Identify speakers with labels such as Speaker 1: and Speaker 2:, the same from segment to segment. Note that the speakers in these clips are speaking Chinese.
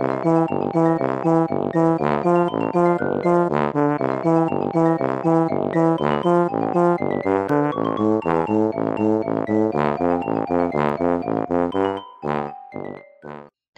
Speaker 1: 大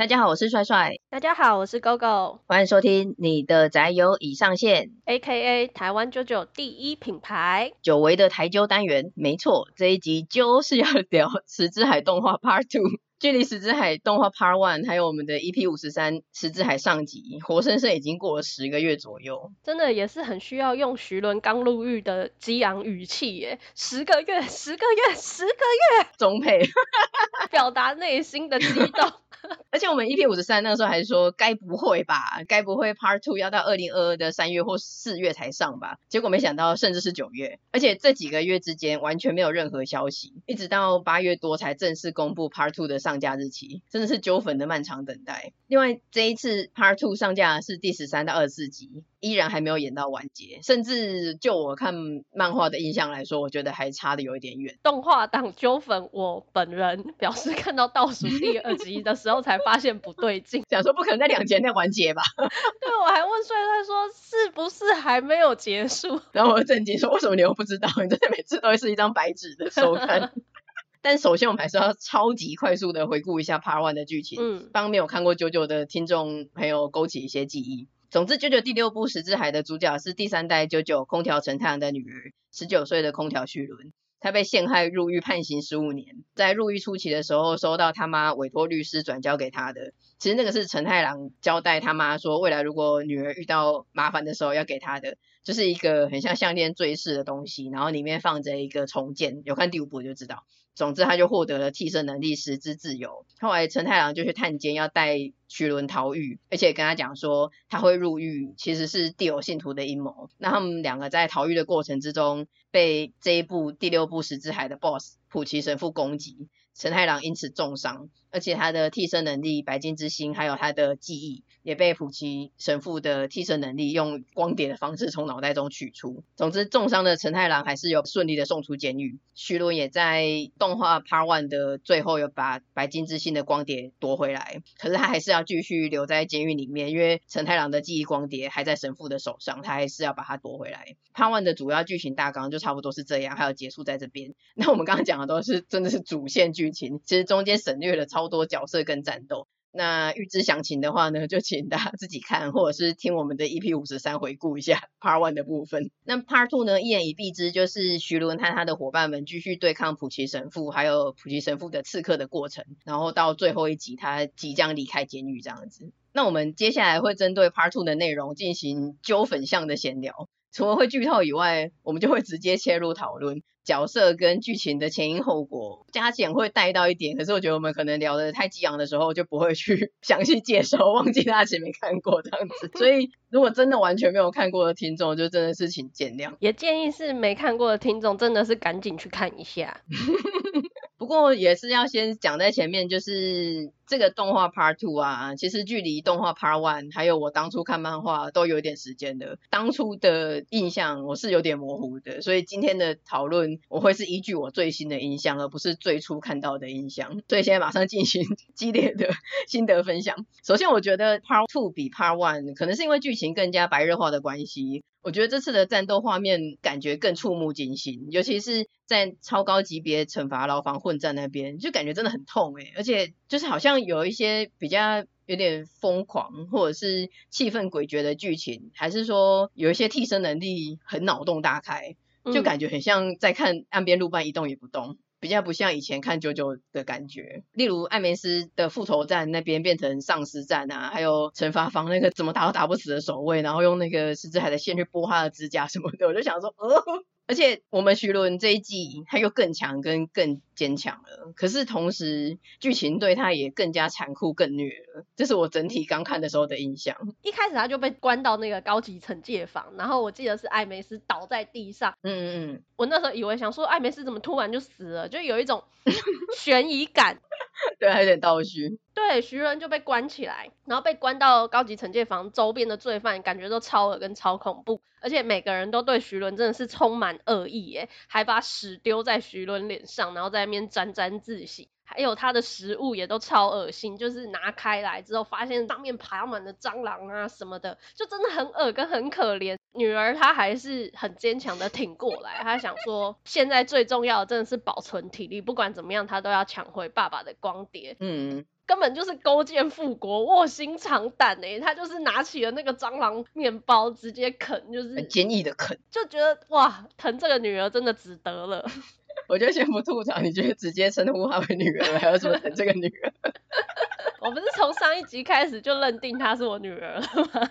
Speaker 1: 家好，我是帅帅。
Speaker 2: 大家好，我是 GoGo。
Speaker 1: 欢迎收听你的宅友已上线
Speaker 2: ，A.K.A. 台湾啾啾第一品牌，
Speaker 1: 久违的台啾单元。没错，这一集就是要聊《石之海》动画 Part Two。距离《石之海》动画 Part One 还有我们的 EP 五十三《石之海》上集，活生生已经过了十个月左右。
Speaker 2: 真的也是很需要用徐伦刚入狱的激昂语气耶，十个月，十个月，十个月，
Speaker 1: 中配，
Speaker 2: 表达内心的激动。
Speaker 1: 而且我们 EP 五十三那个时候还说，该不会吧？该不会 Part Two 要到二零二二的三月或四月才上吧？结果没想到，甚至是九月。而且这几个月之间完全没有任何消息，一直到八月多才正式公布 Part Two 的上架日期，真的是啾粉的漫长等待。另外，这一次 Part Two 上架是第十三到二十四集。依然还没有演到完结，甚至就我看漫画的印象来说，我觉得还差的有一点远。
Speaker 2: 动画党啾粉，我本人表示看到倒数第二集的时候才发现不对劲，
Speaker 1: 想说不可能在两集内完结吧？
Speaker 2: 对，我还问帅帅说是不是还没有结束？
Speaker 1: 然后我震惊说为什么你又不知道？你真的每次都会是一张白纸的收看。但首先我们还是要超级快速的回顾一下 Part One 的剧情，嗯，帮没有看过九九的听众朋友勾起一些记忆。总之，九九第六部《十字海》的主角是第三代九九空调陈太阳的女儿，十九岁的空调旭伦。他被陷害入狱，判刑十五年。在入狱初期的时候，收到他妈委托律师转交给他的。其实那个是陈太郎交代他妈说，未来如果女儿遇到麻烦的时候要给他的，就是一个很像项链坠饰的东西，然后里面放着一个重建。有看第五部就知道。总之，他就获得了替身能力，十之自由。后来，陈太郎就去探监，要带徐伦逃狱，而且跟他讲说他会入狱，其实是地偶信徒的阴谋。那他们两个在逃狱的过程之中，被这一部第六部《石之海》的 BOSS 普奇神父攻击。陈太郎因此重伤，而且他的替身能力白金之心，还有他的记忆，也被浦崎神父的替身能力用光碟的方式从脑袋中取出。总之，重伤的承太郎还是有顺利的送出监狱。徐伦也在动画 Part One 的最后有把白金之心的光碟夺回来，可是他还是要继续留在监狱里面，因为承太郎的记忆光碟还在神父的手上，他还是要把它夺回来。Part One 的主要剧情大纲就差不多是这样，还有结束在这边。那我们刚刚讲的都是真的是主线。剧情其实中间省略了超多角色跟战斗。那预知详情的话呢，就请大家自己看，或者是听我们的 EP 五十三回顾一下 Part One 的部分。那 Part Two 呢，一言以蔽之，就是徐伦和他的伙伴们继续对抗普奇神父，还有普奇神父的刺客的过程。然后到最后一集，他即将离开监狱这样子。那我们接下来会针对 Part Two 的内容进行纠粉向的闲聊。除了会剧透以外，我们就会直接切入讨论角色跟剧情的前因后果，加减会带到一点。可是我觉得我们可能聊得太激昂的时候，就不会去 详细介绍，忘记大家前面看过这样子。所以如果真的完全没有看过的听众，就真的是请见谅。
Speaker 2: 也建议是没看过的听众，真的是赶紧去看一下。
Speaker 1: 不过也是要先讲在前面，就是这个动画 Part Two 啊，其实距离动画 Part One 还有我当初看漫画都有点时间的，当初的印象我是有点模糊的，所以今天的讨论我会是依据我最新的印象，而不是最初看到的印象。所以现在马上进行 激烈的心得分享。首先，我觉得 Part Two 比 Part One 可能是因为剧情更加白热化的关系。我觉得这次的战斗画面感觉更触目惊心，尤其是在超高级别惩罚牢房混战那边，就感觉真的很痛诶，而且就是好像有一些比较有点疯狂或者是气氛诡谲的剧情，还是说有一些替身能力很脑洞大开，就感觉很像在看岸边路伴一动也不动。比较不像以前看九九的感觉，例如艾梅斯的复仇战那边变成丧尸战啊，还有惩罚房那个怎么打都打不死的守卫，然后用那个石之海的线去剥他的指甲什么的，我就想说，呃。而且我们徐伦这一季他又更强跟更坚强了，可是同时剧情对他也更加残酷更虐了，这是我整体刚看的时候的印象。
Speaker 2: 一开始他就被关到那个高级惩戒房，然后我记得是艾梅斯倒在地上，
Speaker 1: 嗯嗯嗯，
Speaker 2: 我那时候以为想说艾梅斯怎么突然就死了，就有一种悬疑感。
Speaker 1: 对，还有点倒叙。
Speaker 2: 对，徐伦就被关起来，然后被关到高级惩戒房，周边的罪犯感觉都超恶跟超恐怖，而且每个人都对徐伦真的是充满恶意耶，还把屎丢在徐伦脸上，然后在那边沾沾自喜。还有他的食物也都超恶心，就是拿开来之后发现上面爬满了蟑螂啊什么的，就真的很恶跟很可怜。女儿她还是很坚强的挺过来，她想说现在最重要的真的是保存体力，不管怎么样她都要抢回爸爸的光碟。嗯，根本就是勾践复国，卧薪尝胆哎，他就是拿起了那个蟑螂面包直接啃，就是
Speaker 1: 很坚毅的啃，
Speaker 2: 就觉得哇，疼这个女儿真的值得了。
Speaker 1: 我就先不吐槽，你觉得直接称呼她为女儿，还有什么疼这个女儿？
Speaker 2: 我不是从上一集开始就认定她是我女儿了吗？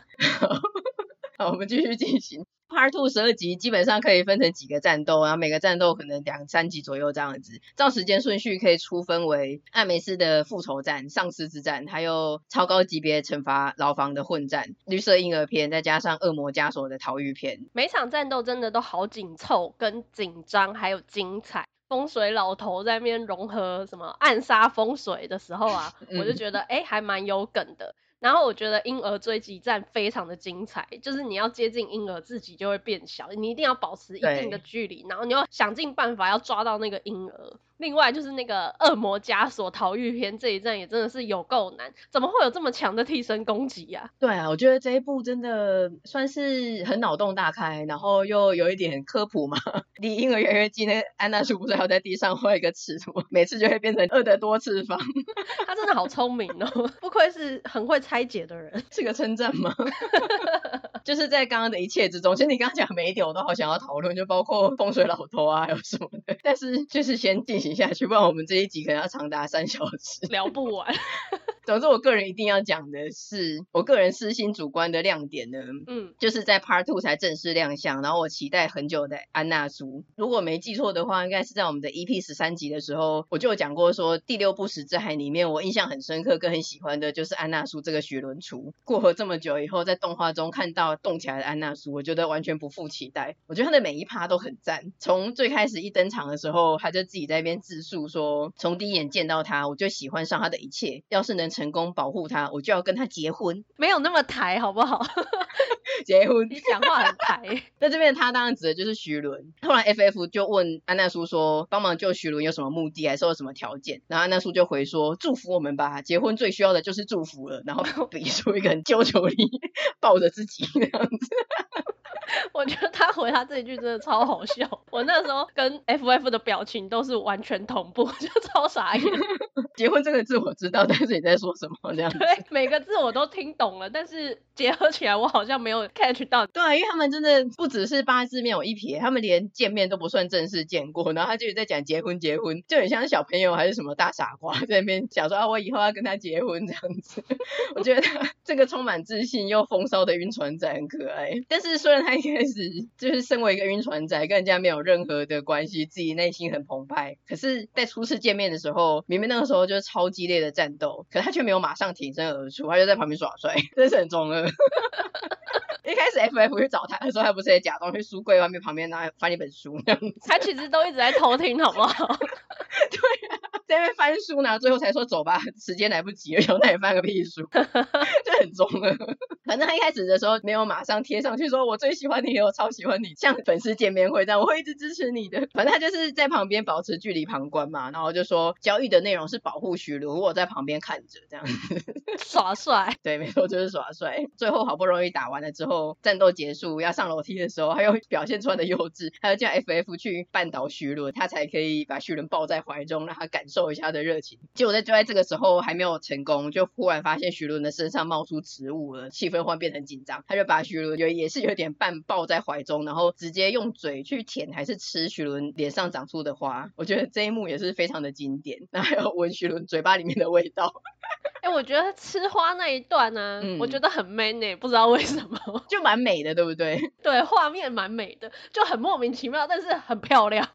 Speaker 1: 好，我们继续进行。Part Two 十二集基本上可以分成几个战斗，然后每个战斗可能两三集左右这样子。照时间顺序可以出分为艾梅斯的复仇战、丧尸之战，还有超高级别惩罚牢房的混战、绿色婴儿篇，再加上恶魔枷锁的逃狱篇。
Speaker 2: 每场战斗真的都好紧凑、跟紧张，还有精彩。风水老头在那边融合什么暗杀风水的时候啊，我就觉得哎、欸，还蛮有梗的。然后我觉得婴儿追击战非常的精彩，就是你要接近婴儿，自己就会变小，你一定要保持一定的距离，然后你要想尽办法要抓到那个婴儿。另外就是那个恶魔枷锁逃狱篇这一战也真的是有够难，怎么会有这么强的替身攻击呀？
Speaker 1: 对啊，我觉得这一部真的算是很脑洞大开，然后又有一点科普嘛。离婴儿越来越近，那安娜叔不是还要在地上画一个尺图，每次就会变成二的多次方。
Speaker 2: 他真的好聪明哦，不愧是很会拆解的人，
Speaker 1: 是个称赞吗？就是在刚刚的一切之中，其实你刚刚讲每一点我都好想要讨论，就包括风水老头啊，还有什么的。但是就是先进行下去，不然我们这一集可能要长达三小时，
Speaker 2: 聊不完。
Speaker 1: 总之，我个人一定要讲的是，我个人私心主观的亮点呢，嗯，就是在 Part Two 才正式亮相，然后我期待很久的安娜苏。如果没记错的话，应该是在我们的 EP 十三集的时候，我就有讲过说，第六部死之海里面，我印象很深刻跟很喜欢的就是安娜苏这个雪轮厨。过了这么久以后，在动画中看到动起来的安娜苏，我觉得完全不负期待。我觉得他的每一趴都很赞，从最开始一登场的时候，他就自己在那边自述说，从第一眼见到他，我就喜欢上他的一切，要是能成。成功保护他，我就要跟他结婚。
Speaker 2: 没有那么抬，好不好？
Speaker 1: 结婚，
Speaker 2: 你讲话很抬。
Speaker 1: 那这边他当然指的就是徐伦。后来 FF 就问安娜苏说，帮忙救徐伦有什么目的，还是有什么条件？然后安娜苏就回说，祝福我们吧，结婚最需要的就是祝福了。然后比出一个很揪球力，抱着自己那样子。
Speaker 2: 我觉得他回他这一句真的超好笑，我那时候跟 FF 的表情都是完全同步，就超傻眼。
Speaker 1: 结婚这个字我知道，但是你在说什么这样子？
Speaker 2: 对，每个字我都听懂了，但是结合起来我好像没有 catch 到。
Speaker 1: 对，因为他们真的不只是八字面有一撇，他们连见面都不算正式见过，然后他就在讲结婚结婚，就很像小朋友还是什么大傻瓜在那边想说啊，我以后要跟他结婚这样子。我觉得他这个充满自信又风骚的晕船仔很可爱，但是虽然他。一开始就是身为一个晕船仔，跟人家没有任何的关系，自己内心很澎湃。可是，在初次见面的时候，明明那个时候就是超激烈的战斗，可是他却没有马上挺身而出，他就在旁边耍帅，真是很中二。一开始 FF 去找他的时候，他不是也假装去书柜外面旁边拿翻一本书那样子？
Speaker 2: 他其实都一直在偷听，好不好？
Speaker 1: 对啊，在那边翻书呢，最后才说走吧，时间来不及了，然后他也翻个屁书，就很中二。反正他一开始的时候没有马上贴上去说“我最喜欢你，我超喜欢你”，像粉丝见面会这样，我会一直支持你的。反正他就是在旁边保持距离旁观嘛，然后就说交易的内容是保护徐伦，我在旁边看着这样子
Speaker 2: 耍帅。
Speaker 1: 对，没错，就是耍帅。最后好不容易打完了之后，战斗结束要上楼梯的时候，他又表现出来的幼稚，还要叫 FF 去绊倒徐伦，他才可以把徐伦抱在怀中，让他感受一下他的热情。结果在就在这个时候还没有成功，就忽然发现徐伦的身上冒出植物了，气氛。换变成紧张，他就把徐伦也也是有点半抱在怀中，然后直接用嘴去舔还是吃徐伦脸上长出的花。我觉得这一幕也是非常的经典。然后还有闻徐伦嘴巴里面的味道。
Speaker 2: 哎、欸，我觉得吃花那一段呢、啊，嗯、我觉得很 man 呢、欸，不知道为什么，
Speaker 1: 就蛮美的，对不对？
Speaker 2: 对，画面蛮美的，就很莫名其妙，但是很漂亮。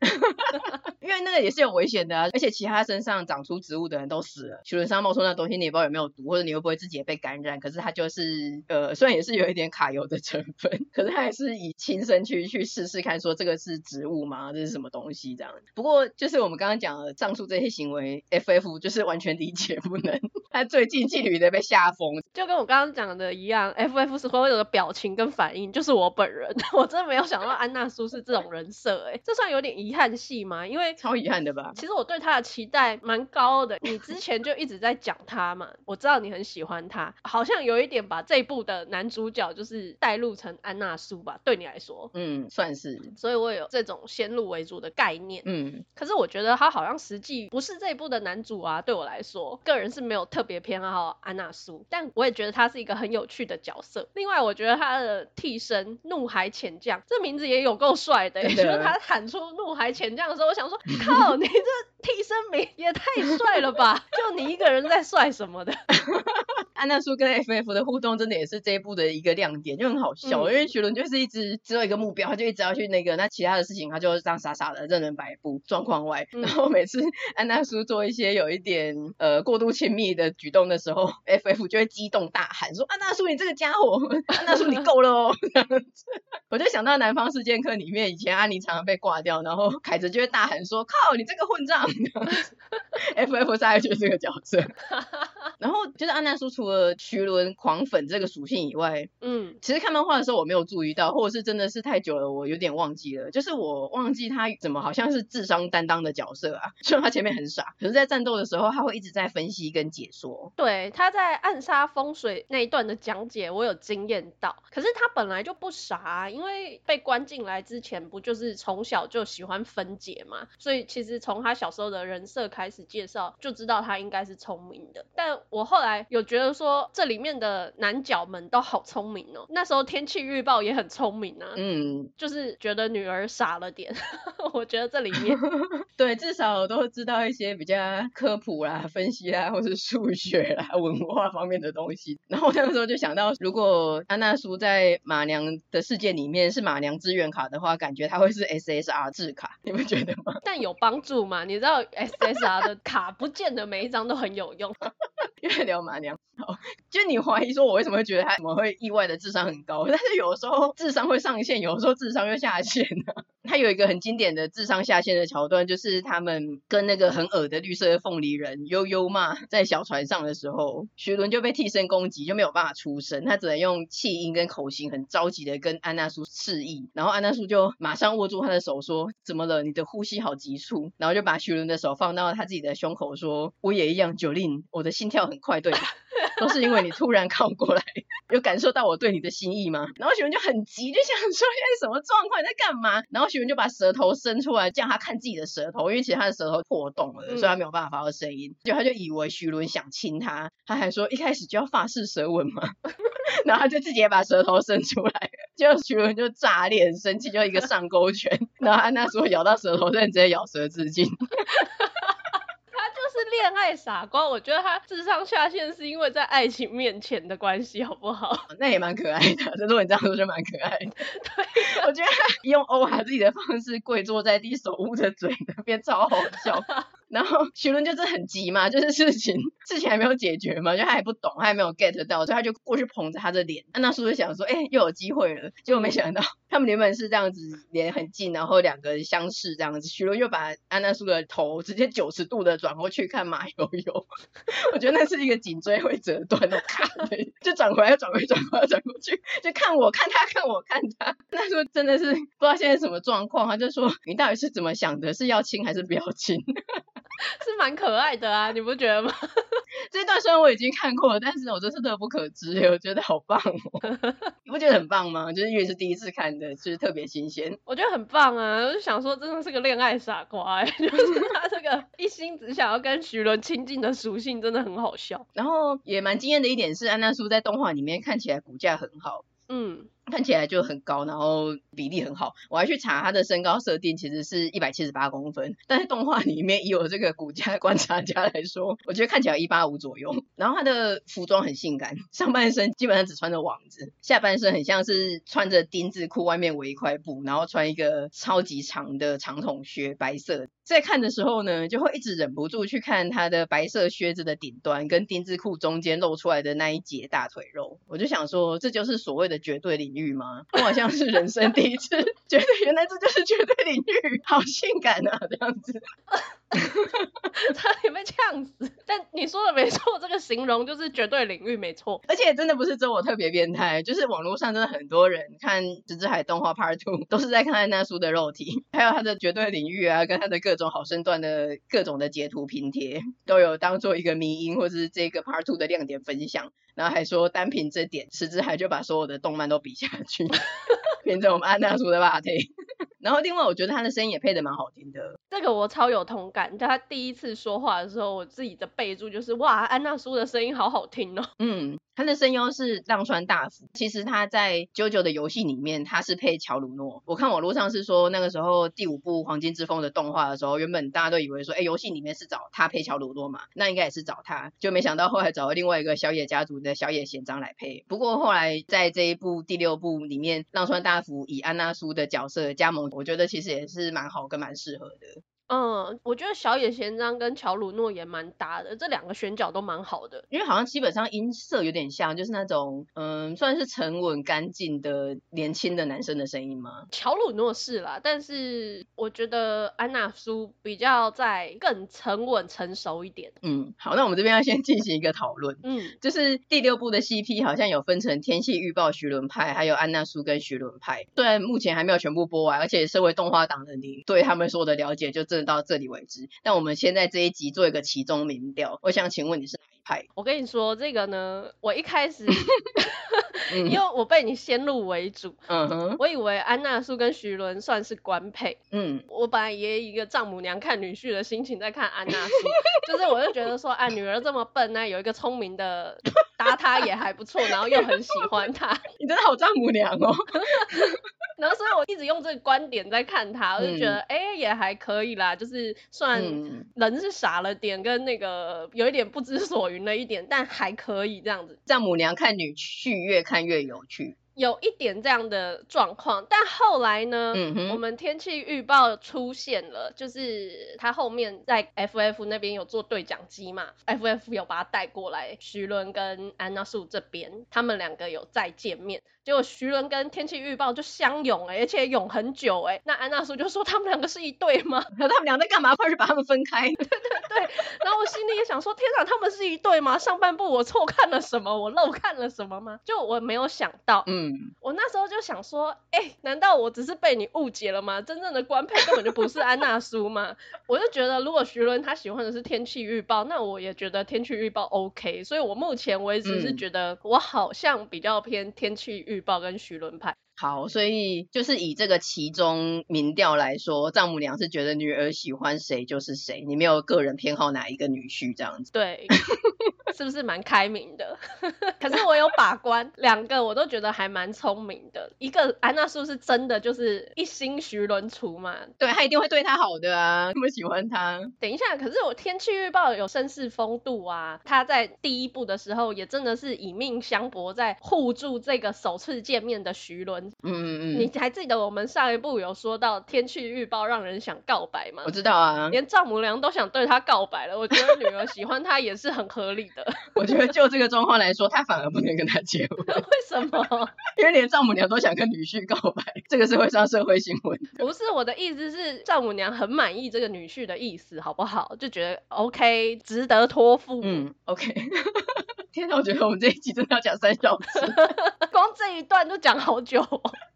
Speaker 1: 因为那个也是有危险的啊，而且其他身上长出植物的人都死了。徐伦身上冒出那东西，你也不知道有没有毒，或者你会不会自己也被感染？可是他就是呃，虽然也是有一点卡油的成分，可是他还是以亲身去去试试看，说这个是植物吗？这是什么东西？这样。不过就是我们刚刚讲的上述这些行为，FF 就是完全理解不能。他最近距离的被吓疯，
Speaker 2: 就跟我刚刚讲的一样，FF 是会有的表情跟反应就是我本人，我真的没有想到安娜苏是这种人设，哎，这算有点遗憾戏吗？因为
Speaker 1: 超遗憾的吧。
Speaker 2: 其实我对他的期待蛮高的，你之前就一直在讲他嘛，我知道你很喜欢他，好像有一点把这一部的男主角就是带入成安娜苏吧，对你来说，
Speaker 1: 嗯，算是，
Speaker 2: 所以我有这种先入为主的概念，
Speaker 1: 嗯，
Speaker 2: 可是我觉得他好像实际不是这一部的男主啊，对我来说，个人是没有特别偏好安娜苏，但我也觉得他是一个很有趣的角色。另外，我觉得他的替身怒海潜将这名字也有够帅的，觉得他喊出怒海潜将的时候，我想说，靠，你这替身名也太帅了吧？就你一个人在帅什么的？
Speaker 1: 安娜苏跟 FF 的互动真的也是这一部的一个亮点，就很好笑，嗯、因为徐伦就是一直只有一个目标，他就一直要去那个，那其他的事情他就这样傻傻的任人摆布，状况外。然后每次安娜苏做一些有一点呃过度亲密的举动的时候，FF 就会激动大喊说：“安娜苏，你这个家伙！安娜苏，你够了哦！” 我就想到《南方四剑客》里面以前安妮常常被挂掉，然后凯子就会大喊说：“靠，你这个混账！”FF 大概就是这个角色。然后就是安娜苏除了徐伦狂粉这个属性以外，
Speaker 2: 嗯，
Speaker 1: 其实看漫画的时候我没有注意到，或者是真的是太久了，我有点忘记了。就是我忘记他怎么好像是智商担当的角色啊，虽然他前面很傻，可是在战斗的时候他会一直在分析跟解说。
Speaker 2: 对，他在暗杀风水那一段的讲解，我有惊艳到。可是他本来就不傻啊，因为被关进来之前不就是从小就喜欢分解嘛，所以其实从他小时候的人设开始介绍，就知道他应该是聪明的。但我后来有觉得说，这里面的男角们都好聪明哦。那时候天气预报也很聪明啊，
Speaker 1: 嗯，
Speaker 2: 就是觉得女儿傻了点。我觉得这里面，
Speaker 1: 对，至少都知道一些比较科普啦、分析啦，或是数学啦、文化方面的东西。然后我那个时候就想到，如果安娜苏在马娘的世界里面是马娘资源卡的话，感觉他会是 SSR 制卡，你们觉得吗？
Speaker 2: 但有帮助吗？你知道啥的卡不见得每一张都很有用。
Speaker 1: 越聊麻娘，就你怀疑说我为什么会觉得他怎么会意外的智商很高，但是有时候智商会上线，有时候智商又下线呢。他有一个很经典的智商下线的桥段，就是他们跟那个很恶的绿色的凤梨人悠悠嘛在小船上的时候，徐伦就被替身攻击，就没有办法出声，他只能用气音跟口型很着急的跟安娜苏示意，然后安娜苏就马上握住他的手说：“怎么了？你的呼吸好急促。”然后就把徐伦的手放到他自己的胸口说：“我也一样，Jolene，我的心跳很快，对吧？” 都是因为你突然靠过来，有感受到我对你的心意吗？然后徐文就很急，就想说现在什么状况，你在干嘛？然后徐文就把舌头伸出来，叫他看自己的舌头，因为其实他的舌头破洞了，所以他没有办法发出声音。就他就以为徐伦想亲他，他还说一开始就要发式舌吻嘛，然后他就自己也把舌头伸出来，结果徐伦就炸裂，很生气，就一个上勾拳，然后安娜说咬到舌头，所以直接咬舌自尽。
Speaker 2: 恋爱傻瓜，我觉得他智商下线是因为在爱情面前的关系，好不好？
Speaker 1: 那也蛮可爱的，如果你这样说就蛮可爱的。对，我觉得他用欧哈自己的方式跪坐在地，手捂着嘴，那边超好笑。然后 徐伦就是很急嘛，就是事情事情还没有解决嘛，就他还不懂，他还没有 get 到，所以他就过去捧着他的脸。安娜苏就想说，哎、又有机会了。结果没想到，他们原本是这样子脸很近，然后两个人相视这样子。徐伦又把安娜苏的头直接九十度的转过去看马友友，我觉得那是一个颈椎会折断的卡，就转回来转回转回来转过去，就看我看他看我看他。那时候真的是不知道现在什么状况，他就说，你到底是怎么想的？是要亲还是不要亲？
Speaker 2: 是蛮可爱的啊，你不觉得吗？
Speaker 1: 这段虽然我已经看过了，但是我真是乐不可支，我觉得好棒哦！你不觉得很棒吗？就是因为是第一次看的，就是特别新鲜。
Speaker 2: 我觉得很棒啊！我就想说，真的是个恋爱傻瓜，就是他这个一心只想要跟徐伦亲近的属性，真的很好笑。
Speaker 1: 然后也蛮惊艳的一点是，安娜苏在动画里面看起来骨架很好。
Speaker 2: 嗯。
Speaker 1: 看起来就很高，然后比例很好。我还去查他的身高设定，其实是一百七十八公分。但是动画里面以我这个骨架观察家来说，我觉得看起来一八五左右。然后他的服装很性感，上半身基本上只穿着网子，下半身很像是穿着丁字裤，外面围一块布，然后穿一个超级长的长筒靴，白色。在看的时候呢，就会一直忍不住去看他的白色靴子的顶端跟丁字裤中间露出来的那一截大腿肉。我就想说，这就是所谓的绝对领域吗？我好像是人生第一次觉得原来这就是绝对领域，好性感啊，这样子。
Speaker 2: 差点被呛死。但你说的没错，这个形容就是绝对领域没错。
Speaker 1: 而且真的不是只有我特别变态，就是网络上真的很多人看《石之海》动画 Part Two 都是在看安娜苏的肉体，还有他的绝对领域啊，跟他的各种好身段的各种的截图拼贴，都有当做一个迷因或者是这个 Part Two 的亮点分享。然后还说单凭这点，石之海就把所有的动漫都比下去，变成我们安娜叔的霸体。然后另外，我觉得他的声音也配的蛮好听的。
Speaker 2: 这个我超有同感。就他第一次说话的时候，我自己的备注就是：哇，安娜叔的声音好好听哦。
Speaker 1: 嗯，他的声优是浪川大辅。其实他在 JoJo 的游戏里面，他是配乔鲁诺。我看网络上是说，那个时候第五部《黄金之风》的动画的时候，原本大家都以为说，哎，游戏里面是找他配乔鲁诺嘛，那应该也是找他，就没想到后来找了另外一个小野家族的小野贤章来配。不过后来在这一部第六部里面，浪川大以安娜苏的角色加盟，我觉得其实也。是蛮好跟蛮适合的。
Speaker 2: 嗯，我觉得小野贤章跟乔鲁诺也蛮搭的，这两个选角都蛮好的。
Speaker 1: 因为好像基本上音色有点像，就是那种嗯，算是沉稳干净的年轻的男生的声音吗？
Speaker 2: 乔鲁诺是啦，但是我觉得安娜苏比较在更沉稳成熟一点。
Speaker 1: 嗯，好，那我们这边要先进行一个讨论。嗯，就是第六部的 CP 好像有分成天气预报徐伦派，还有安娜苏跟徐伦派。虽然目前还没有全部播完，而且身为动画党的你对他们所有的了解就这。到这里为止，那我们现在这一集做一个其中民调。我想请问你是派？
Speaker 2: 我跟你说这个呢，我一开始 因为我被你先入为主，嗯哼，我以为安娜苏跟徐伦算是官配，嗯，我本来也以一个丈母娘看女婿的心情在看安娜苏，就是我就觉得说，啊，女儿这么笨呢，有一个聪明的搭她也还不错，然后又很喜欢她，
Speaker 1: 你真的好丈母娘哦。
Speaker 2: 然后，所以我一直用这个观点在看他，我就觉得，哎、嗯，也还可以啦，就是算人是傻了点，跟那个有一点不知所云了一点，但还可以这样子。
Speaker 1: 丈母娘看女婿越看越有趣。
Speaker 2: 有一点这样的状况，但后来呢，嗯、哼我们天气预报出现了，就是他后面在 FF 那边有做对讲机嘛，FF 有把他带过来，徐伦跟安娜素这边，他们两个有再见面，结果徐伦跟天气预报就相拥哎、欸，而且拥很久哎、欸，那安娜苏就说他们两个是一对吗？
Speaker 1: 那 他们俩在干嘛？快去把他们分开！
Speaker 2: 对对对，然后我心里也想说，天哪，他们是一对吗？上半部我错看了什么？我漏看了什么吗？就我没有想到，嗯。嗯，我那时候就想说，哎、欸，难道我只是被你误解了吗？真正的官配根本就不是安娜苏吗？我就觉得，如果徐伦他喜欢的是天气预报，那我也觉得天气预报 OK。所以我目前为止是觉得，我好像比较偏天气预报跟徐伦派。
Speaker 1: 好，所以就是以这个其中民调来说，丈母娘是觉得女儿喜欢谁就是谁，你没有个人偏好哪一个女婿这样子。
Speaker 2: 对，是不是蛮开明的？可是我有把关，两个我都觉得还蛮聪明的。一个安娜苏是真的就是一心徐伦厨嘛，
Speaker 1: 对，他一定会对他好的啊，那么喜欢他。
Speaker 2: 等一下，可是我天气预报有绅士风度啊，他在第一部的时候也真的是以命相搏，在护住这个首次见面的徐伦。嗯嗯嗯，你还记得我们上一部有说到天气预报让人想告白吗？
Speaker 1: 我知道啊，
Speaker 2: 连丈母娘都想对他告白了。我觉得女儿喜欢他也是很合理的。
Speaker 1: 我觉得就这个状况来说，他反而不能跟他结婚。
Speaker 2: 为什么？
Speaker 1: 因为连丈母娘都想跟女婿告白，这个是会上社会新闻。
Speaker 2: 不是，我的意思是丈母娘很满意这个女婿的意思，好不好？就觉得 OK，值得托付。
Speaker 1: 嗯，OK。天哪，我觉得我们这一集真的要讲三小时，
Speaker 2: 光这一段都讲好久。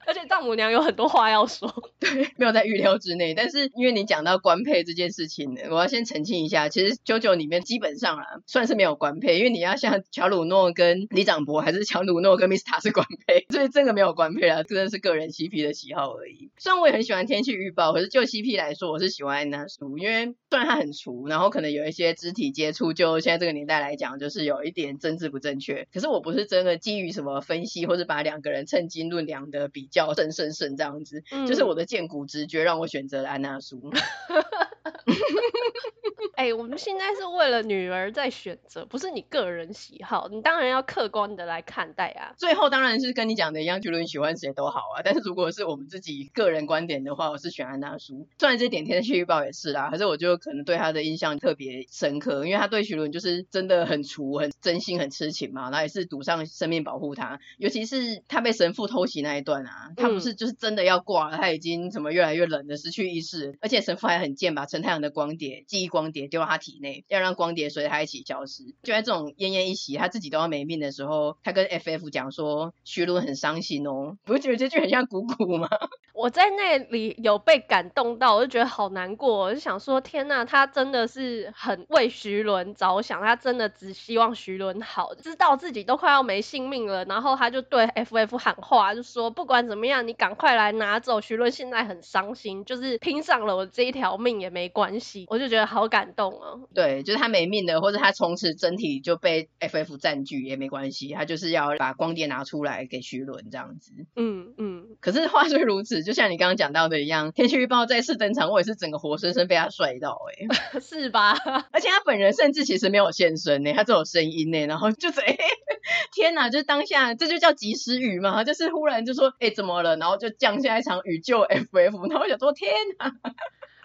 Speaker 2: 而且丈母娘有很多话要说，
Speaker 1: 对，没有在预料之内。但是因为你讲到官配这件事情呢，我要先澄清一下，其实 JoJo 里面基本上啊，算是没有官配，因为你要像乔鲁诺跟李长博，还是乔鲁诺跟 Mista 是官配，所以这个没有官配啊，真的是个人 CP 的喜好而已。虽然我也很喜欢天气预报，可是就 CP 来说，我是喜欢安娜苏，因为虽然他很厨，然后可能有一些肢体接触，就现在这个年代来讲，就是有一点政治不正确。可是我不是真的基于什么分析，或是把两个人称斤论两的比较。胜胜胜这样子，嗯、就是我的荐骨直觉让我选择了安娜苏。
Speaker 2: 哎、欸，我们现在是为了女儿在选择，不是你个人喜好，你当然要客观的来看待啊。
Speaker 1: 最后当然是跟你讲的一样，觉得你喜欢谁都好啊。但是如果是我们自己个人观点的话，我是选安娜苏。虽然这点天气预报也是啦，可是我就可能对他的印象特别深刻，因为他对徐伦就是真的很厨、很真心、很痴情嘛，然后也是赌上生命保护他。尤其是他被神父偷袭那一段啊，他不是就是真的要挂了，他已经什么越来越冷的失去意识，而且神父还很贱，把陈太阳的光碟、记忆光碟丢到他体内，要让光碟随他一起消失。就在这种奄奄一息，他自己都要没命的时候，他跟 FF 讲说，徐伦很伤心哦，不是觉得这句很像鼓鼓吗？
Speaker 2: 我在那里有被感动到，我就觉得好难过，我就想说，天呐，他真的是很为徐伦着想，他真的只希望徐伦好，知道自己都快要没性命了，然后他就对 FF 喊话，就说不管怎么样，你赶快来拿走徐伦，现在很伤心，就是拼上了我这一条命也没关系，我就觉得好感动哦。
Speaker 1: 对，就是他没命了，或者他从此整体就被 FF 占据也没关系，他就是要把光碟拿出来给徐伦这样子。
Speaker 2: 嗯嗯。
Speaker 1: 可是话虽如此，就像你刚刚讲到的一样，天气预报再次登场，我也是整个活生生被他帅到哎、
Speaker 2: 欸，是吧？
Speaker 1: 而且他本人甚至其实没有现身呢、欸，他只有声音呢、欸，然后就是哎、欸，天哪！就是当下这就叫及时雨嘛，就是忽然就说哎、欸、怎么了，然后就降下一场雨救 FF，然后我想说天哪！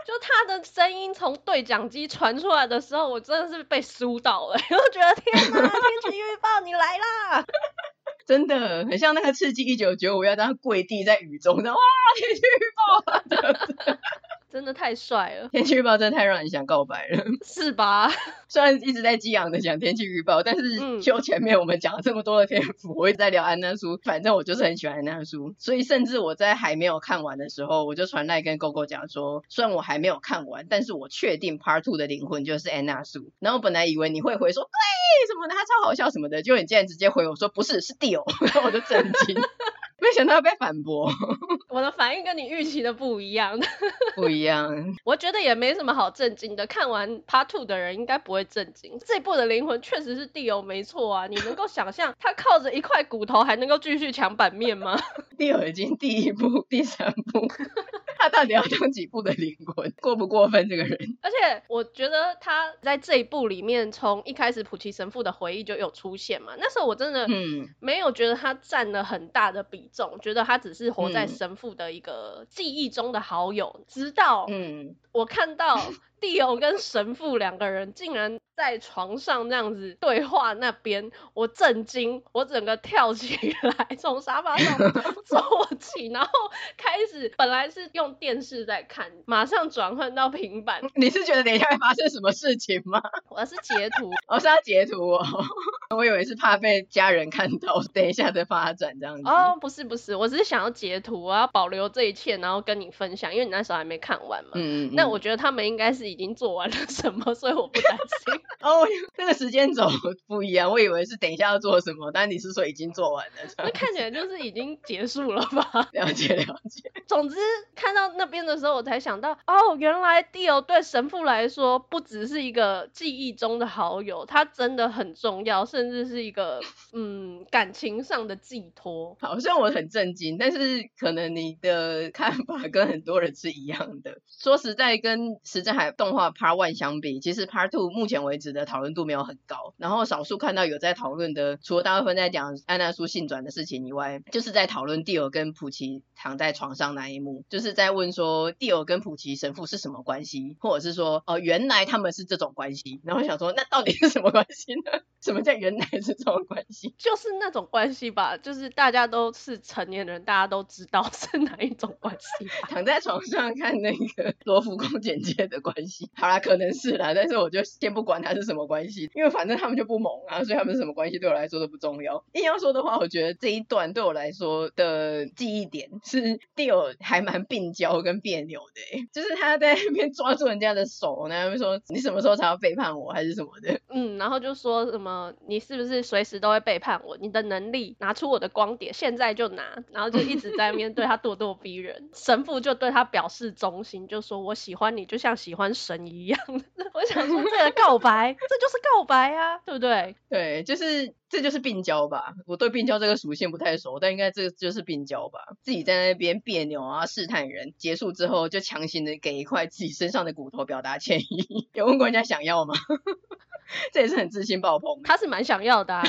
Speaker 2: 就他的声音从对讲机传出来的时候，我真的是被酥到了，我觉得天哪，天气预报你来啦！
Speaker 1: 真的很像那个刺激一九九五，要让他跪地在雨中，然后哇，天气预报。
Speaker 2: 真的太帅了！
Speaker 1: 天气预报真的太让人想告白了，
Speaker 2: 是吧？
Speaker 1: 虽然一直在激昂的讲天气预报，但是就前面我们讲了这么多的篇幅，我一直在聊安娜苏，反正我就是很喜欢安娜苏，所以甚至我在还没有看完的时候，我就传来跟 GoGo 讲说，虽然我还没有看完，但是我确定 Part Two 的灵魂就是安娜苏。然后本来以为你会回说对什么的，他超好笑什么的，结果你竟然直接回我说不是，是 Dio，然后我就震惊。没想到要被反驳，
Speaker 2: 我的反应跟你预期的不一样，
Speaker 1: 不一样。
Speaker 2: 我觉得也没什么好震惊的，看完 Part Two 的人应该不会震惊。这一部的灵魂确实是地油没错啊，你能够想象他靠着一块骨头还能够继续抢版面吗
Speaker 1: 地油已经第一部、第三部，他到底要当几部的灵魂？过不过分这个人？
Speaker 2: 而且我觉得他在这一部里面，从一开始普奇神父的回忆就有出现嘛，那时候我真的嗯没有觉得他占了很大的比。重觉得他只是活在神父的一个记忆中的好友，嗯、直到嗯，我看到。蒂欧跟神父两个人竟然在床上那样子对话，那边我震惊，我整个跳起来，从沙发上坐起，然后开始本来是用电视在看，马上转换到平板。
Speaker 1: 你是觉得等一下会发生什么事情吗？
Speaker 2: 我是截图，
Speaker 1: 我 是要截图哦，我以为是怕被家人看到，等一下的发展这样子。
Speaker 2: 哦，不是不是，我只是想要截图，我要保留这一切，然后跟你分享，因为你那时候还没看完嘛。嗯，嗯，嗯。那我觉得他们应该是。已经做完了什么，所以我不担心。
Speaker 1: 哦，那个时间轴不一样，我以为是等一下要做什么，但你是说已经做完了？
Speaker 2: 那看起来就是已经 结束了吧？
Speaker 1: 了 解了解。
Speaker 2: 总之看到那边的时候，我才想到，哦，原来 Dio 对神父来说不只是一个记忆中的好友，他真的很重要，甚至是一个嗯感情上的寄托。
Speaker 1: 好像我很震惊，但是可能你的看法跟很多人是一样的。说实在，跟时间还。动画 Part One 相比，其实 Part Two 目前为止的讨论度没有很高。然后少数看到有在讨论的，除了大部分在讲安娜苏性转的事情以外，就是在讨论蒂尔跟普奇躺在床上那一幕，就是在问说蒂尔跟普奇神父是什么关系，或者是说哦、呃、原来他们是这种关系。然后想说那到底是什么关系呢？什么叫原来是这种关系？
Speaker 2: 就是那种关系吧，就是大家都是成年人，大家都知道是哪一种关系。
Speaker 1: 躺在床上看那个罗浮宫简介的关系。好啦，可能是啦，但是我就先不管他是什么关系，因为反正他们就不萌啊，所以他们是什么关系对我来说都不重要。硬要说的话，我觉得这一段对我来说的记忆点是 Dio 还蛮病娇跟别扭的，就是他在那边抓住人家的手，然后说你什么时候才要背叛我，还是什么的。
Speaker 2: 嗯，然后就说什么你你是不是随时都会背叛我？你的能力拿出我的光碟，现在就拿，然后就一直在面对他咄咄逼人。神父就对他表示忠心，就说我喜欢你，就像喜欢神一样。我想说，这个告白，这就是告白啊，对不对？
Speaker 1: 对，就是这就是病娇吧。我对病娇这个属性不太熟，但应该这就是病娇吧。自己在那边别扭啊，试探人，结束之后就强行的给一块自己身上的骨头表达歉意。有问过人家想要吗？这也是很自信爆棚。
Speaker 2: 他是蛮想要的啊。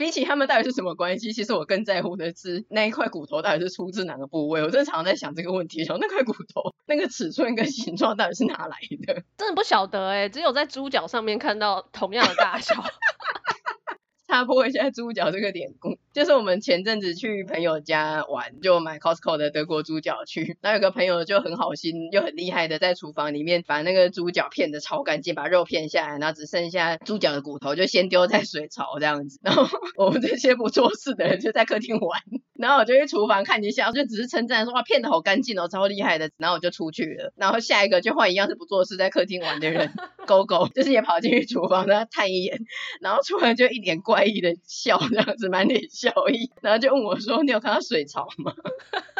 Speaker 1: 比起他们到底是什么关系，其实我更在乎的是那一块骨头到底是出自哪个部位。我真常在想这个问题，想那块骨头那个尺寸跟形状到底是哪来的？
Speaker 2: 真的不晓得哎、欸，只有在猪脚上面看到同样的大小。
Speaker 1: 插播一下猪脚这个典故，就是我们前阵子去朋友家玩，就买 Costco 的德国猪脚去，然后有个朋友就很好心又很厉害的在厨房里面把那个猪脚片的超干净，把肉片下来，然后只剩下猪脚的骨头就先丢在水槽这样子，然后 我们这些不做事的人就在客厅玩，然后我就去厨房看一下，就只是称赞说哇片的好干净哦，超厉害的，然后我就出去了，然后下一个就换一样是不做事在客厅玩的人，狗狗就是也跑进去厨房，然后探一眼，然后出来就一脸怪。怪异的笑，这样子满脸笑意，然后就问我说：“你有看到水槽吗？”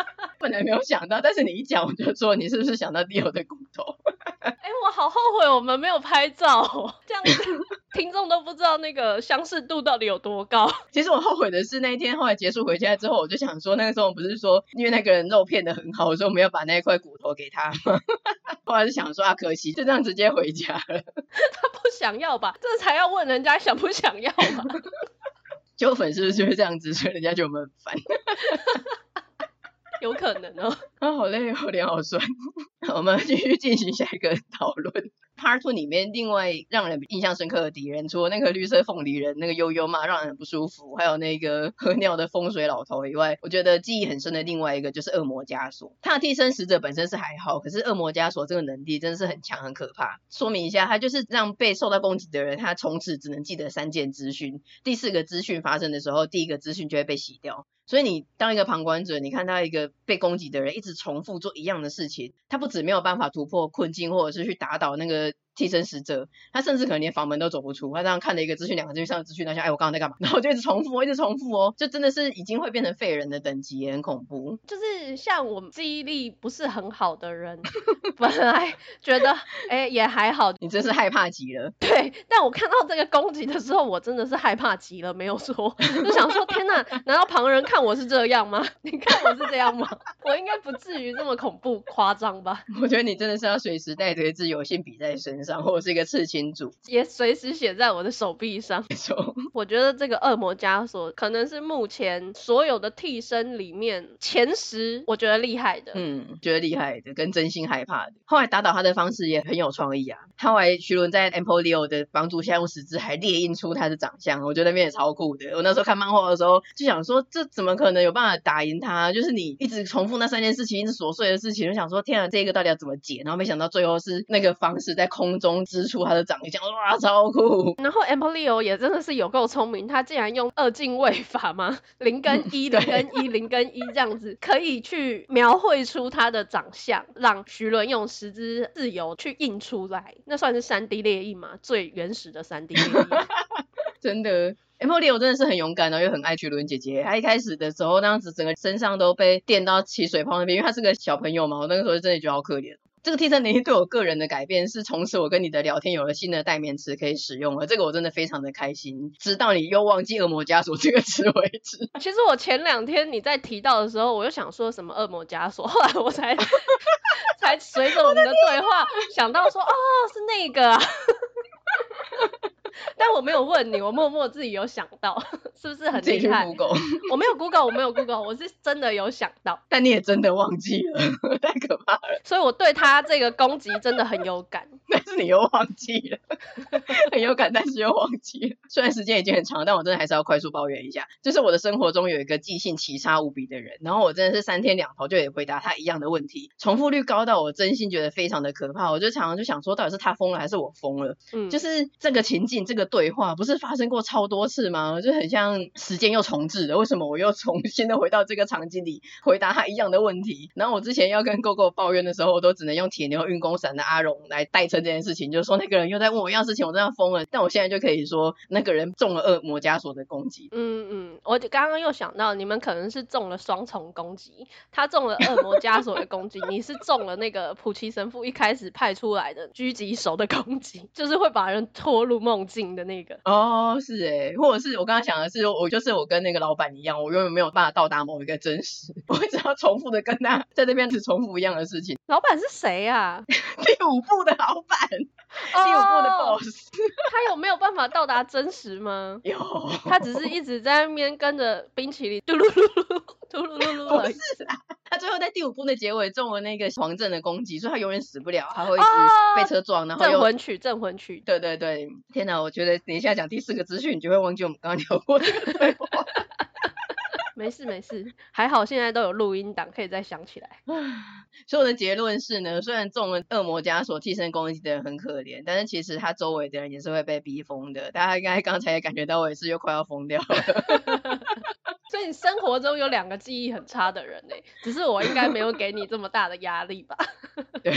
Speaker 1: 本来没有想到，但是你一讲，我就说：“你是不是想到 Leo 的骨头？”
Speaker 2: 哎、欸，我好后悔我们没有拍照，这样子听众都不知道那个相似度到底有多高。
Speaker 1: 其实我后悔的是那一天后来结束回家之后，我就想说，那个时候我不是说因为那个人肉片的很好，我说我没有把那一块骨头给他吗？后来就想说啊，可惜就这样直接回家了。
Speaker 2: 他不想要吧？这才要问人家想不想要吧？
Speaker 1: 就粉丝就是这样子，所以人家觉得我们很烦。
Speaker 2: 有可能哦。
Speaker 1: 啊，好累，我脸好酸。我们继续进行下一个讨论。Part Two 里面另外让人印象深刻的敌人，除了那个绿色凤梨人那个悠悠嘛，让人很不舒服，还有那个喝尿的风水老头以外，我觉得记忆很深的另外一个就是恶魔枷锁。他的替身使者本身是还好，可是恶魔枷锁这个能力真的是很强很可怕。说明一下，他就是让被受到攻击的人，他从此只能记得三件资讯，第四个资讯发生的时候，第一个资讯就会被洗掉。所以你当一个旁观者，你看到一个被攻击的人一直重复做一样的事情，他不止没有办法突破困境，或者是去打倒那个。the 替身使者，他甚至可能连房门都走不出。他这样看了一个资讯，两个资讯，上资讯，他想，哎，我刚刚在干嘛？然后就一直重复，一直重复哦，就真的是已经会变成废人的等级，也很恐怖。
Speaker 2: 就是像我记忆力不是很好的人，本来觉得哎也还好，
Speaker 1: 你真是害怕极了。
Speaker 2: 对，但我看到这个攻击的时候，我真的是害怕极了，没有说，就想说天哪，难道旁人看我是这样吗？你看我是这样吗？我应该不至于这么恐怖夸张吧？
Speaker 1: 我觉得你真的是要随时带着一支有线笔在身上。然后我是一个刺青组，
Speaker 2: 也随时写在我的手臂上。没错，我觉得这个恶魔枷锁可能是目前所有的替身里面前十，我觉得厉害的。
Speaker 1: 嗯，觉得厉害的，跟真心害怕的。后来打倒他的方式也很有创意啊。后来徐伦在 Empoleon 的帮助下用十字还列印出他的长相，我觉得那边也超酷的。我那时候看漫画的时候就想说，这怎么可能有办法打赢他？就是你一直重复那三件事情，一直琐碎的事情，就想说天啊，这个到底要怎么解？然后没想到最后是那个方式在空。中支出他的长相，哇，超酷！
Speaker 2: 然后 Empoleon 也真的是有够聪明，他竟然用二进位法吗？零跟一，零跟一，零跟一这样子，可以去描绘出他的长相，让徐伦用十之自由去印出来，那算是三 D 列印吗？最原始的三 D 列印。
Speaker 1: 真的，Empoleon 真的是很勇敢的，又很爱徐伦姐姐。她一开始的时候，那样子整个身上都被电到起水泡那边，因为他是个小朋友嘛，我那个时候真的觉得好可怜。这个替身能力对我个人的改变是，从此我跟你的聊天有了新的代名词可以使用了，这个我真的非常的开心。直到你又忘记恶魔枷锁这个词为止。
Speaker 2: 其实我前两天你在提到的时候，我又想说什么恶魔枷锁，后来我才 才随着我们的对话想到说，哦，是那个啊。但我没有问你，我默默自己有想到，是不是很厉害？Google，我没有 Google，我没有 Google，我是真的有想到。
Speaker 1: 但你也真的忘记了，太可怕了。
Speaker 2: 所以我对他这个攻击真的很有感。
Speaker 1: 但是你又忘记了，很有感，但是又忘记了。虽然时间已经很长，但我真的还是要快速抱怨一下，就是我的生活中有一个记性奇差无比的人，然后我真的是三天两头就得回答他一样的问题，重复率高到我真心觉得非常的可怕。我就常常就想说，到底是他疯了还是我疯了？嗯，就是这个情境。这个对话不是发生过超多次吗？就很像像时间又重置了，为什么我又重新的回到这个场景里回答他一样的问题？然后我之前要跟 GoGo 抱怨的时候，我都只能用铁牛运功伞的阿荣来代称这件事情，就是说那个人又在问我一样事情，我真的疯了。但我现在就可以说，那个人中了恶魔枷锁的攻击。
Speaker 2: 嗯嗯，我刚刚又想到，你们可能是中了双重攻击，他中了恶魔枷锁的攻击，你是中了那个普奇神父一开始派出来的狙击手的攻击，就是会把人拖入梦境的那个。
Speaker 1: 哦，是诶，或者是我刚刚想的是，我就是我跟那个老板一样，我永远没有办法到达某一个真实，我会只要重复的跟他在这边只重复一样的事情。
Speaker 2: 老板是谁啊？
Speaker 1: 第五部的老板，第五部的 boss，
Speaker 2: 他有没有办法到达真实吗？
Speaker 1: 有，
Speaker 2: 他只是一直在那边跟着冰淇淋嘟噜噜噜嘟噜噜噜。
Speaker 1: 不是啦，他最后在第五部的结尾中了那个黄镇的攻击，所以他永远死不了，他会一直被车撞，然后
Speaker 2: 镇魂曲，镇魂曲。
Speaker 1: 对对对，天哪，我觉得等一下讲第四个资讯，你就会忘记我们刚刚聊过这个对话。
Speaker 2: 没事没事，还好现在都有录音档，可以再想起来。
Speaker 1: 所以我的结论是呢，虽然中了恶魔枷锁替身攻击的人很可怜，但是其实他周围的人也是会被逼疯的。大家应该刚才也感觉到我也是又快要疯掉了。
Speaker 2: 所以你生活中有两个记忆很差的人呢，只是我应该没有给你这么大的压力吧？
Speaker 1: 对。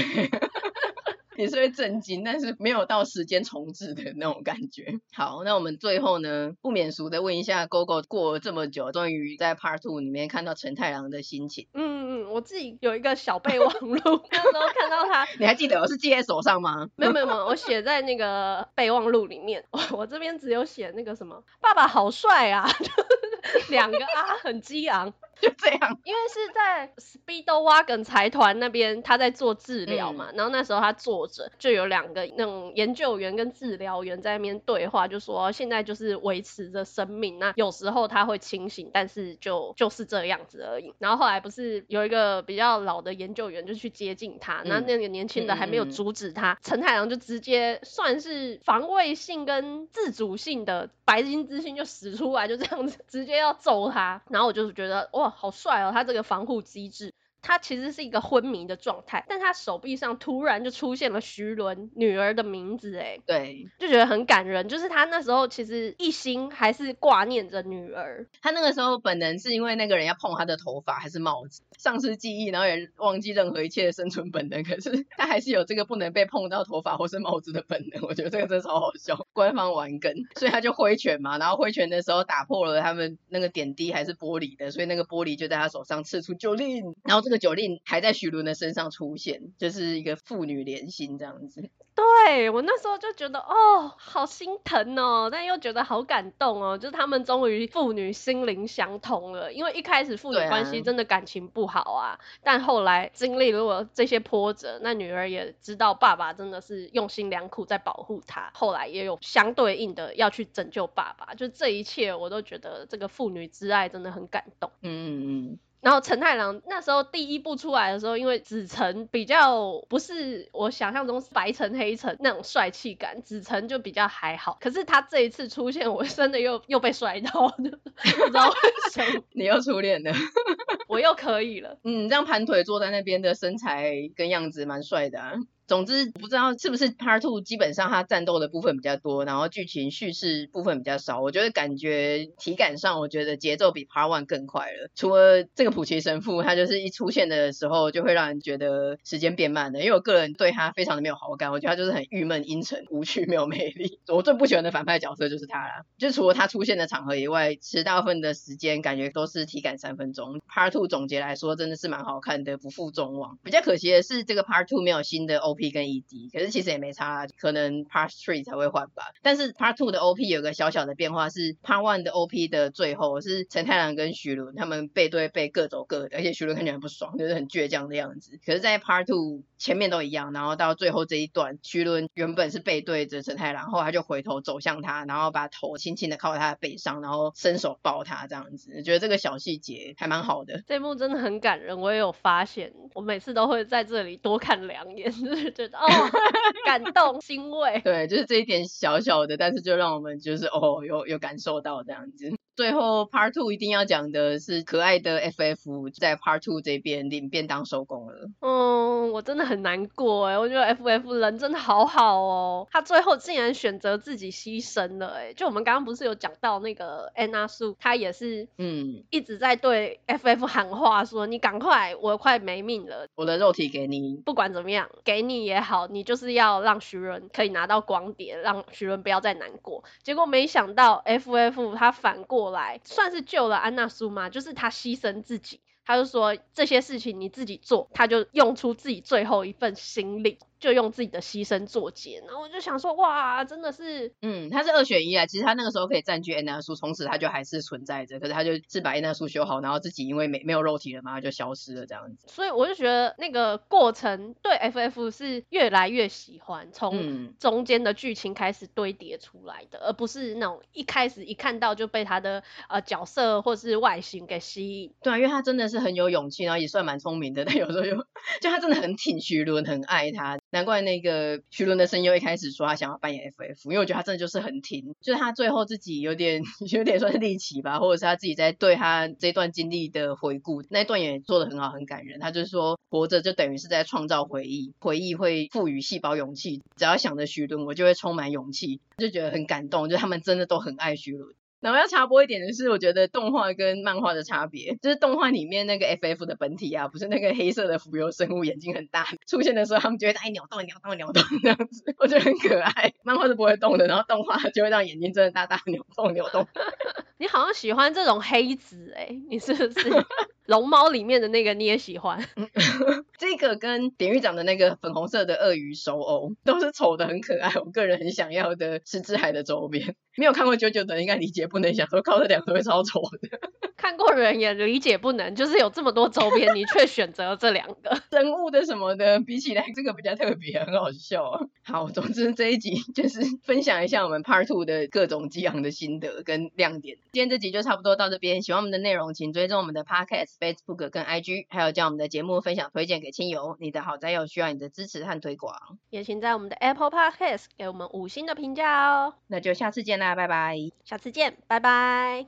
Speaker 1: 也是会震惊，但是没有到时间重置的那种感觉。好，那我们最后呢，不免俗的问一下，GoGo 过了这么久，终于在 Part Two 里面看到陈太郎的心情。
Speaker 2: 嗯嗯，我自己有一个小备忘录，那时候看到他，
Speaker 1: 你还记得我是记在手上吗？
Speaker 2: 没有没有没有，我写在那个备忘录里面。我我这边只有写那个什么，爸爸好帅啊，两个啊，很激昂。
Speaker 1: 就这样，
Speaker 2: 因为是在 Speedwagon 财团那边，他在做治疗嘛，嗯、然后那时候他坐着，就有两个那种研究员跟治疗员在那边对话，就说现在就是维持着生命，那有时候他会清醒，但是就就是这样子而已。然后后来不是有一个比较老的研究员就去接近他，那、嗯、那个年轻的还没有阻止他，陈、嗯、太郎就直接算是防卫性跟自主性的白金之心就使出来，就这样子直接要揍他，然后我就觉得哇。好帅哦，他这个防护机制。他其实是一个昏迷的状态，但他手臂上突然就出现了徐伦女儿的名字，哎，
Speaker 1: 对，
Speaker 2: 就觉得很感人。就是他那时候其实一心还是挂念着女儿。
Speaker 1: 他那个时候本能是因为那个人要碰他的头发还是帽子，丧失记忆，然后也忘记任何一切的生存本能。可是他还是有这个不能被碰到头发或是帽子的本能。我觉得这个真的超好笑，官方玩梗。所以他就挥拳嘛，然后挥拳的时候打破了他们那个点滴还是玻璃的，所以那个玻璃就在他手上刺出酒令，然后这个。酒令还在徐伦的身上出现，就是一个父女连心这样子。
Speaker 2: 对，我那时候就觉得哦，好心疼哦，但又觉得好感动哦，就是他们终于父女心灵相通了。因为一开始父女关系真的感情不好啊，啊但后来经历了这些波折，那女儿也知道爸爸真的是用心良苦在保护她，后来也有相对应的要去拯救爸爸。就这一切，我都觉得这个父女之爱真的很感动。
Speaker 1: 嗯嗯嗯。
Speaker 2: 然后陈太郎那时候第一部出来的时候，因为紫成比较不是我想象中是白成黑成那种帅气感，紫成就比较还好。可是他这一次出现，我真的又又被帅到，不知道为什么。
Speaker 1: 你又初恋了，
Speaker 2: 我又可以了。
Speaker 1: 嗯，这样盘腿坐在那边的身材跟样子蛮帅的啊。总之不知道是不是 Part Two 基本上它战斗的部分比较多，然后剧情叙事部分比较少。我觉得感觉体感上，我觉得节奏比 Part One 更快了。除了这个普奇神父，他就是一出现的时候就会让人觉得时间变慢了。因为我个人对他非常的没有好感，我觉得他就是很郁闷、阴沉、无趣、没有魅力。我最不喜欢的反派角色就是他啦。就除了他出现的场合以外，其实大部分的时间感觉都是体感三分钟。Part Two 总结来说真的是蛮好看的，不负众望。比较可惜的是这个 Part Two 没有新的 OP。跟 ED，可是其实也没差，可能 Part Three 才会换吧。但是 Part Two 的 OP 有个小小的变化，是 Part One 的 OP 的最后是陈太郎跟徐伦他们背对背各走各的，而且徐伦看起来很不爽，就是很倔强的样子。可是，在 Part Two 前面都一样，然后到最后这一段，徐伦原本是背对着陈太郎，后来他就回头走向他，然后把头轻轻的靠在他的背上，然后伸手抱他这样子。我觉得这个小细节还蛮好的。
Speaker 2: 这一幕真的很感人，我也有发现，我每次都会在这里多看两眼，觉得哦。感动欣慰，
Speaker 1: 对，就是这一点小小的，但是就让我们就是哦，有有感受到这样子。最后 Part Two 一定要讲的是可爱的 FF 在 Part Two 这边领便当收工了。
Speaker 2: 嗯，我真的很难过哎，我觉得 FF 人真的好好哦，他最后竟然选择自己牺牲了哎。就我们刚刚不是有讲到那个安娜素，他也是嗯一直在对 FF 喊话说：“你赶快，我快没命了，
Speaker 1: 我的肉体给你，
Speaker 2: 不管怎么样，给你也好，你就是要让徐伦可以拿到光碟，让徐伦不要再难过。”结果没想到 FF 他反过。过来算是救了安娜苏吗？就是他牺牲自己，他就说这些事情你自己做，他就用出自己最后一份心力。就用自己的牺牲作结，然后我就想说，哇，真的是，
Speaker 1: 嗯，他是二选一啊。其实他那个时候可以占据安娜苏，从此他就还是存在着。可是他就是把安娜苏修好，然后自己因为没没有肉体了嘛，就消失了这样子。
Speaker 2: 所以我就觉得那个过程对 FF 是越来越喜欢，从中间的剧情开始堆叠出来的，嗯、而不是那种一开始一看到就被他的呃角色或是外形给吸引。
Speaker 1: 对啊，因为他真的是很有勇气，然后也算蛮聪明的，但有时候又 就他真的很挺徐伦，很爱他。难怪那个徐伦的声优一开始说他想要扮演 FF，因为我觉得他真的就是很挺，就是他最后自己有点 有点算是力气吧，或者是他自己在对他这段经历的回顾，那一段也做得很好，很感人。他就是说活着就等于是在创造回忆，回忆会赋予细胞勇气，只要想着徐伦，我就会充满勇气，就觉得很感动，就他们真的都很爱徐伦。然后要插播一点的是，我觉得动画跟漫画的差别，就是动画里面那个 FF 的本体啊，不是那个黑色的浮游生物，眼睛很大，出现的时候他们就会哎扭动、扭动、扭动这样子，我觉得很可爱。漫画是不会动的，然后动画就会让眼睛真的大大扭动、扭动。
Speaker 2: 你好像喜欢这种黑子哎，你是不是？龙猫里面的那个你也喜欢？
Speaker 1: 这个跟典狱长的那个粉红色的鳄鱼手偶都是丑的很可爱，我个人很想要的是石之海的周边。没有看过九九的应该理解不能想说靠这两个会超丑的。
Speaker 2: 看过人也理解不能，就是有这么多周边，你却 选择了这两个
Speaker 1: 人物的什么的，比起来这个比较特别，很好笑啊。好，总之这一集就是分享一下我们 Part Two 的各种激昂的心得跟亮点。今天这集就差不多到这边，喜欢我们的内容，请追踪我们的 Podcast。Facebook 跟 IG，还有将我们的节目分享推荐给亲友，你的好宅友需要你的支持和推广，
Speaker 2: 也请在我们的 Apple Podcast 给我们五星的评价哦。
Speaker 1: 那就下次见啦，拜拜。
Speaker 2: 下次见，拜拜。